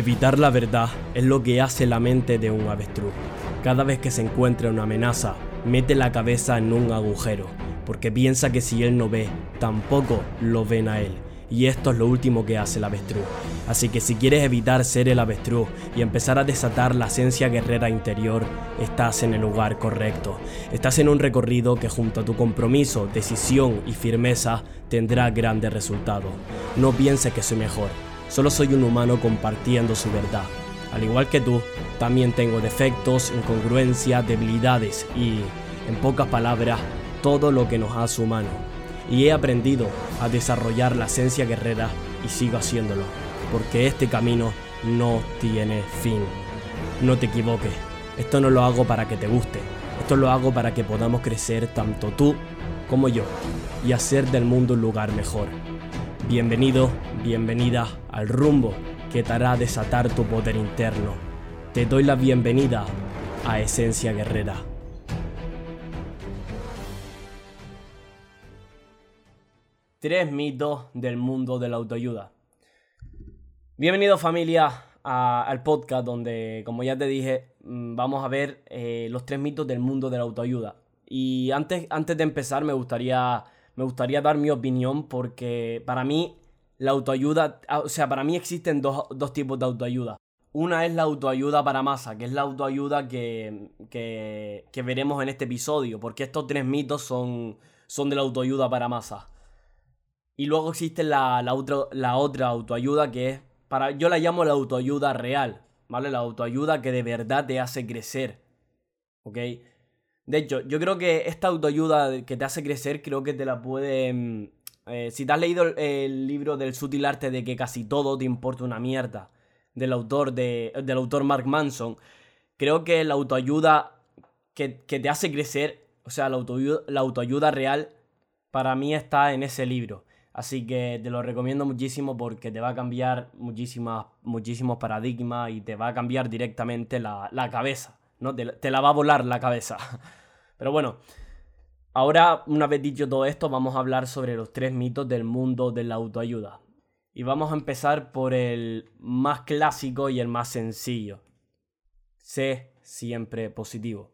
Evitar la verdad es lo que hace la mente de un avestruz. Cada vez que se encuentra una amenaza, mete la cabeza en un agujero, porque piensa que si él no ve, tampoco lo ven a él. Y esto es lo último que hace el avestruz. Así que si quieres evitar ser el avestruz y empezar a desatar la esencia guerrera interior, estás en el lugar correcto. Estás en un recorrido que junto a tu compromiso, decisión y firmeza tendrá grandes resultados. No pienses que soy mejor, Solo soy un humano compartiendo su verdad. Al igual que tú, también tengo defectos, incongruencias, debilidades y, en pocas palabras, todo lo que nos hace humano. Y he aprendido a desarrollar la esencia guerrera y sigo haciéndolo, porque este camino no tiene fin. No te equivoques, esto no lo hago para que te guste, esto lo hago para que podamos crecer tanto tú como yo y hacer del mundo un lugar mejor. Bienvenido, bienvenida al rumbo que te hará desatar tu poder interno. Te doy la bienvenida a Esencia Guerrera. Tres mitos del mundo de la autoayuda. Bienvenido familia al podcast donde, como ya te dije, mm, vamos a ver eh, los tres mitos del mundo de la autoayuda. Y antes, antes de empezar me gustaría me gustaría dar mi opinión porque para mí la autoayuda, ah, o sea, para mí existen dos, tipos de autoayuda. Una es la autoayuda para masa, que es la autoayuda que, que, veremos en este episodio, porque estos tres mitos son, son de la autoayuda para masa. Y luego existe la, la, la otra autoayuda que es, para, yo la llamo la autoayuda real, ¿vale? La autoayuda que de verdad te hace crecer, ¿ok? De hecho, yo creo que esta autoayuda que te hace crecer, creo que te la puede... Eh, si te has leído el, libro del sutil arte de que casi todo te importa una mierda, del autor, de, del autor Mark Manson, creo que la autoayuda que, te hace crecer, o sea, la autoayuda, la autoayuda real, para mí está en ese libro. Así que te lo recomiendo muchísimo porque te va a cambiar muchísimas, muchísimos paradigmas y te va a cambiar directamente la, la cabeza, ¿no? te la va a volar la cabeza. Pero bueno, ahora una vez dicho todo esto, vamos a hablar sobre los tres mitos del mundo de la autoayuda. Y vamos a empezar por el más clásico y el más sencillo. Sé siempre positivo.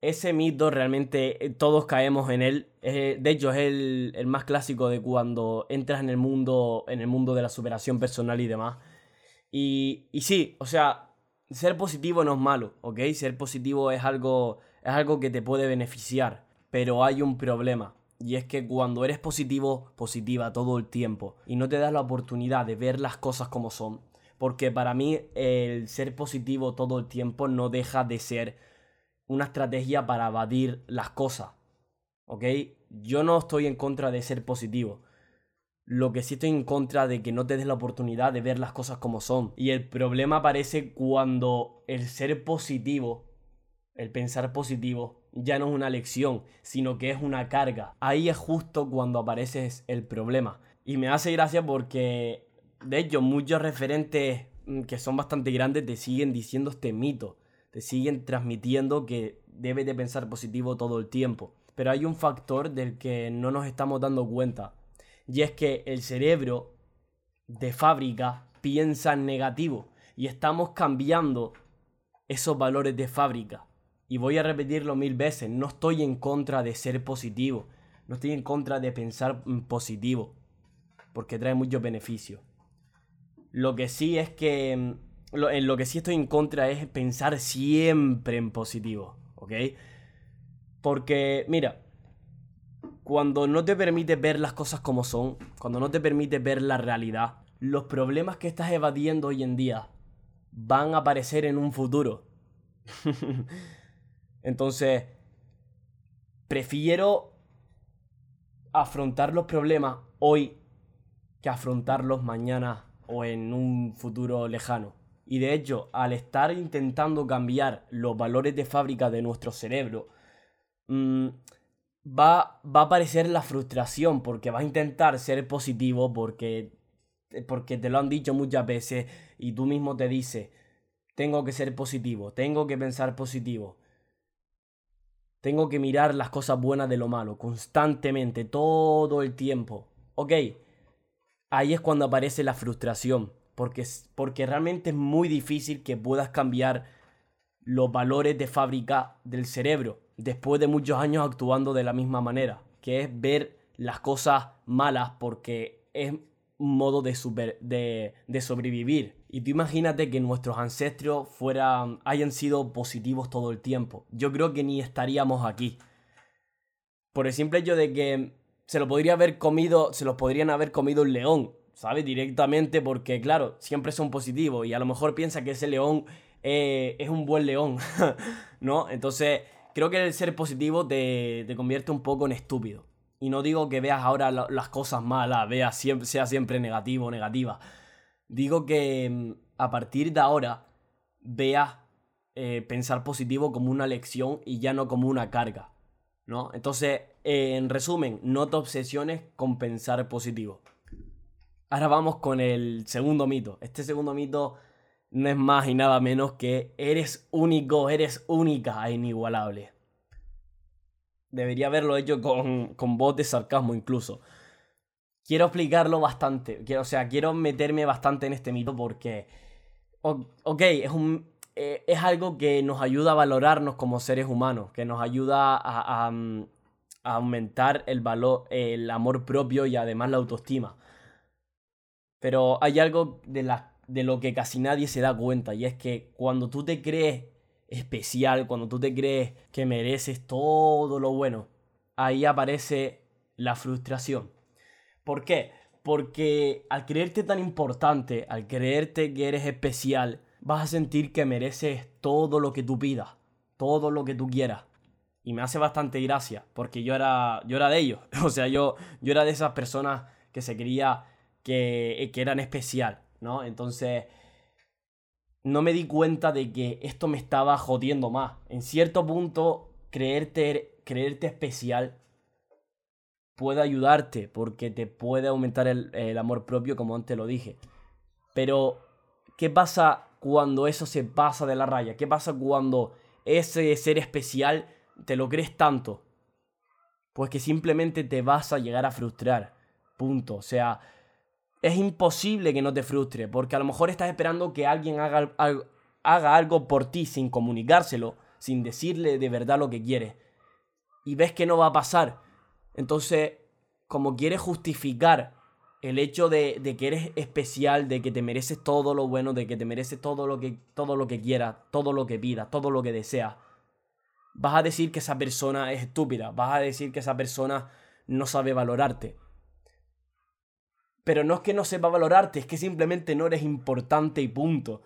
Ese mito realmente eh, todos caemos en él. de hecho, es el, más clásico de cuando entras en el mundo, en el mundo de la superación personal y demás. Y, y sí, o sea, ser positivo no es malo, ¿ok? Ser positivo es algo es algo que te puede beneficiar, pero hay un problema. Y es que cuando eres positivo, positiva todo el tiempo, y no te das la oportunidad de ver las cosas como son, porque para mí el ser positivo todo el tiempo no deja de ser una estrategia para evadir las cosas. ¿Ok? Yo no estoy en contra de ser positivo. Lo que sí estoy en contra de que no te des la oportunidad de ver las cosas como son. Y el problema aparece cuando el ser positivo el pensar positivo ya no es una lección, sino que es una carga. Ahí es justo cuando aparece el problema. Y me hace gracia porque, de hecho, muchos referentes mm, que son bastante grandes te siguen diciendo este mito, te siguen transmitiendo que debes de pensar positivo todo el tiempo. Pero hay un factor del que no nos estamos dando cuenta, y es que el cerebro de fábrica piensa en negativo y estamos cambiando esos valores de fábrica. Y voy a repetirlo mil veces, no estoy en contra de ser positivo, no estoy en contra de pensar positivo, porque trae muchos beneficios. Lo que sí es que, mm, en lo que sí estoy en contra es pensar siempre en positivo, ¿ok? Porque, mira, cuando no te permite ver las cosas como son, cuando no te permite ver la realidad, los problemas que estás evadiendo hoy en día van a aparecer en un futuro. Entonces, prefiero afrontar los problemas hoy que afrontarlos mañana o en un futuro lejano. Y de hecho, al estar intentando cambiar los valores de fábrica de nuestro cerebro, mm, va, va, a aparecer la frustración porque vas a intentar ser positivo porque, porque te lo han dicho muchas veces y tú mismo te dices, tengo que ser positivo, tengo que pensar positivo. Tengo que mirar las cosas buenas de lo malo, constantemente, todo el tiempo. Ok, ahí es cuando aparece la frustración. porque, porque realmente es muy difícil que puedas cambiar los valores de fábrica del cerebro después de muchos años actuando de la misma manera, que es ver las cosas malas porque es modo de, de, sobrevivir. Y tú imagínate que nuestros ancestros fueran, hayan sido positivos todo el tiempo. Yo creo que ni estaríamos aquí. Por el simple hecho de que se lo podría haber comido, se los podrían haber comido un león, ¿sabes? Directamente porque, claro, siempre son positivos y a lo mejor piensa que ese león eh, es un buen león, ¿no? Entonces, creo que el ser positivo te, te convierte un poco en estúpido. Y no digo que veas ahora las cosas malas, veas siempre, sea siempre negativo o negativa. Digo que mm, a partir de ahora veas eh, pensar positivo como una lección y ya no como una carga. ¿No? Entonces, en resumen, no te obsesiones con pensar positivo. Ahora vamos con el segundo mito. Este segundo mito no es más y nada menos que eres único, eres única e inigualable. Debería haberlo hecho con, con voz de sarcasmo incluso. Quiero explicarlo bastante. Quiero, o sea, quiero meterme bastante en este mito porque... Ok, es, un, eh, es algo que nos ayuda a valorarnos como seres humanos, que nos ayuda a, a, aumentar el valor, el amor propio y además la autoestima. Pero hay algo de, la, de lo que casi nadie se da cuenta y es que cuando tú te crees especial, cuando tú te crees que mereces todo lo bueno, ahí aparece la frustración. ¿Por qué? Porque al creerte tan importante, al creerte que eres especial, vas a sentir que mereces todo lo que tú pidas, todo lo que tú quieras. Y me hace bastante gracia, porque yo era, yo era de ellos. O sea, yo, yo era de esas personas que se creía que, que eran especial, ¿no? Entonces, no me di cuenta de que esto me estaba jodiendo más. En cierto punto, creerte, creerte especial puede ayudarte porque te puede aumentar el, amor propio, como antes lo dije. Pero, ¿qué pasa cuando eso se pasa de la raya? ¿Qué pasa cuando ese ser especial te lo crees tanto? Pues que simplemente te vas a llegar a frustrar. Punto. O sea, es imposible que no te frustre, porque a lo mejor estás esperando que alguien haga, haga algo por ti sin comunicárselo, sin decirle de verdad lo que quiere. Y ves que no va a pasar. Entonces, como quieres justificar el hecho de, de, que eres especial, de que te mereces todo lo bueno, de que te mereces todo lo que, todo lo que quieras, todo lo que pidas, todo lo que deseas, vas a decir que esa persona es estúpida, vas a decir que esa persona no sabe valorarte. Pero no es que no sepa valorarte, es que simplemente no eres importante y punto.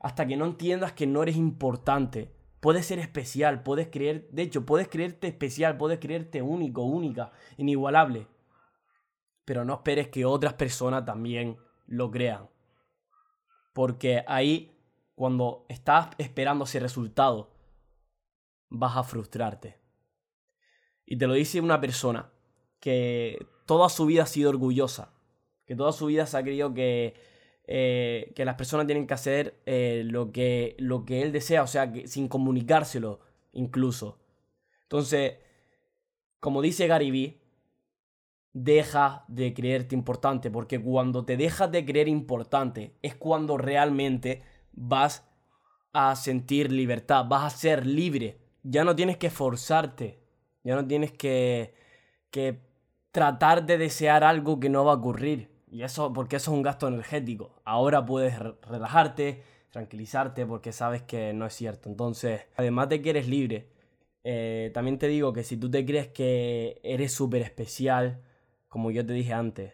Hasta que no entiendas que no eres importante. Puedes ser especial, puedes creer, de hecho, puedes creerte especial, puedes creerte único, única, inigualable. Pero no esperes que otras personas también lo crean. Porque ahí, cuando estás esperando ese resultado, vas a frustrarte. Y te lo dice una persona que toda su vida ha sido orgullosa que toda su vida se ha creído que, eh, que las personas tienen que hacer eh, lo, que, lo que él desea, o sea, sin comunicárselo incluso. Entonces, como dice Gary Vee, deja de creerte importante, porque cuando te dejas de creer importante es cuando realmente vas a sentir libertad, vas a ser libre, ya no tienes que forzarte, ya no tienes que, que tratar de desear algo que no va a ocurrir. Y eso, porque eso es un gasto energético. Ahora puedes relajarte, tranquilizarte, porque sabes que no es cierto. Entonces, además de que eres libre, eh, también te digo que si tú te crees que eres súper especial, como yo te dije antes,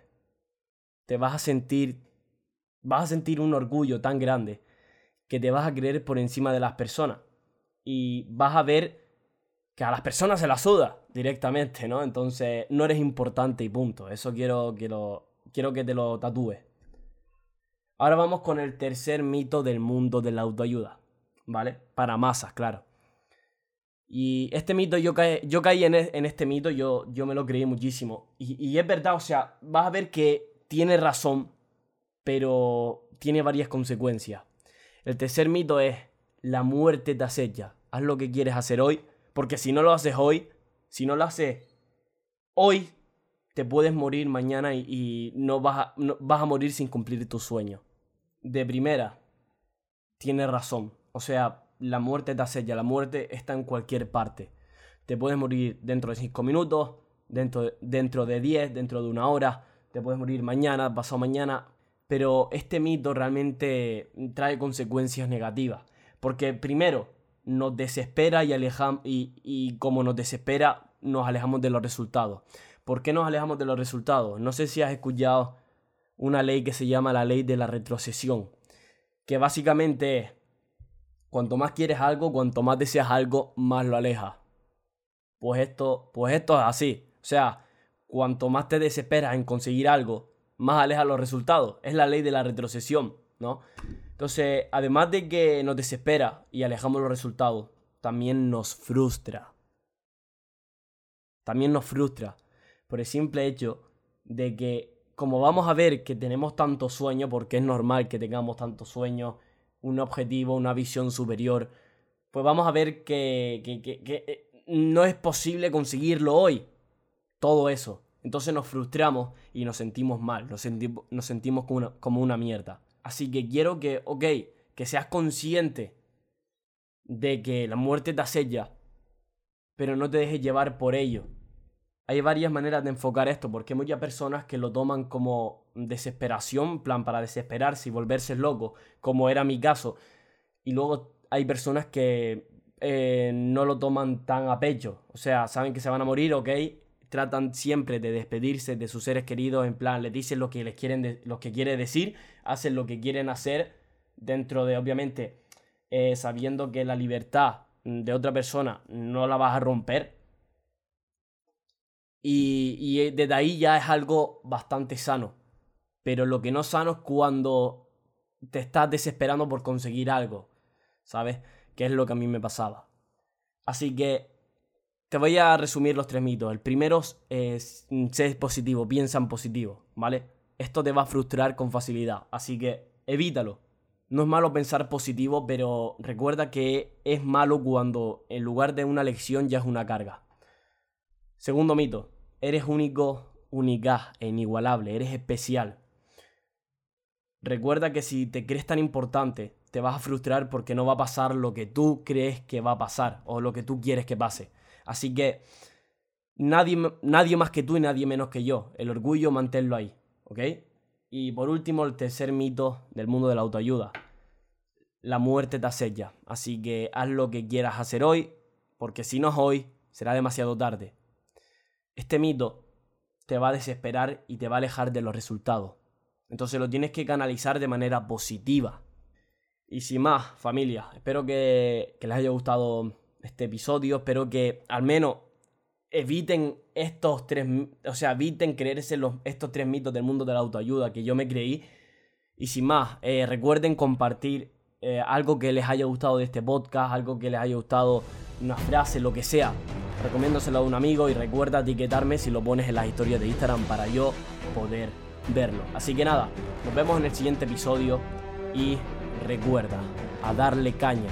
te vas a sentir, vas a sentir un orgullo tan grande que te vas a creer por encima de las personas. Y vas a ver que a las personas se las suda directamente, ¿no? Entonces, no eres importante y punto. Eso quiero, quiero quiero que te lo tatúes. Ahora vamos con el tercer mito del mundo de la autoayuda, ¿vale? Para masas, claro. Y este mito, yo, caí, yo caí en, en, este mito, yo, yo me lo creí muchísimo. Y, y es verdad, o sea, vas a ver que tiene razón, pero tiene varias consecuencias. El tercer mito es, la muerte te acecha. Haz lo que quieres hacer hoy, porque si no lo haces hoy, si no lo haces hoy, te puedes morir mañana y, no, vas a, morir sin cumplir tu sueño. de primera, tiene razón. O sea, la muerte te asella, la muerte está en cualquier parte. Te puedes morir dentro de 5 minutos, dentro, de 10, dentro de una hora, te puedes morir mañana, pasado mañana, pero este mito realmente trae consecuencias negativas. Porque primero, nos desespera y, alejamos, y como nos desespera, nos alejamos de los resultados. ¿Por qué nos alejamos de los resultados? No sé si has escuchado una ley que se llama la ley de la retrocesión, que básicamente es, cuanto más quieres algo, cuanto más deseas algo, más lo alejas. Pues esto, pues esto es así. O sea, cuanto más te desesperas en conseguir algo, más alejas los resultados. Es la ley de la retrocesión, ¿no? Entonces, además de que nos desespera y alejamos los resultados, también nos frustra. También nos frustra por el simple hecho de que, como vamos a ver que tenemos tanto sueño, porque es normal que tengamos tanto sueño, un objetivo, una visión superior, pues vamos a ver que, que, que, eh, no es posible conseguirlo hoy. Todo eso. Entonces nos frustramos y nos sentimos mal, nos, nos sentimos como una, como una mierda. Así que quiero que, ok, que seas consciente de que la muerte te asella, pero no te dejes llevar por ello hay varias maneras de enfocar esto, porque hay muchas personas que lo toman como desesperación, plan para desesperarse y volverse loco, como era mi caso. Y luego hay personas que eh, no lo toman tan a pecho, o sea, saben que se van a morir, ok, tratan siempre de despedirse de sus seres queridos, en plan, les dicen lo que les quieren, lo que decir, hacen lo que quieren hacer, dentro de, obviamente, eh, sabiendo que la libertad de otra persona no la vas a romper, y, eh, desde ahí ya es algo bastante sano. Pero lo que no es sano es cuando te estás desesperando por conseguir algo, ¿sabes? Que es lo que a mí me pasaba. Así que te voy a resumir los tres mitos. El primero es ser positivo, piensa en positivo, ¿vale? Esto te va a frustrar con facilidad, así que evítalo. No es malo pensar positivo, pero recuerda que es malo cuando en lugar de una lección ya es una carga. Segundo mito, Eres único, única e inigualable, eres especial. Recuerda que si te crees tan importante, te vas a frustrar porque no va a pasar lo que tú crees que va a pasar o lo que tú quieres que pase. Así que nadie, nadie más que tú y nadie menos que yo. El orgullo, manténlo ahí, ¿ok? Y por último, el tercer mito del mundo de la autoayuda. La muerte te asella. Así que haz lo que quieras hacer hoy, porque si no es hoy, será demasiado tarde. Este mito te va a desesperar y te va a alejar de los resultados. Entonces lo tienes que canalizar de manera positiva. Y sin más, familia, espero que, les haya gustado este episodio. Espero que al menos eviten estos tres, o sea, eviten creerse los, estos tres mitos del mundo de la autoayuda que yo me creí. Y sin más, eh, recuerden compartir eh, algo que les haya gustado de este podcast, algo que les haya gustado, una frase, lo que sea recomiéndoselo a un amigo y recuerda etiquetarme si lo pones en las historias de Instagram para yo poder verlo. Así que nada, nos vemos en el siguiente episodio y recuerda a darle caña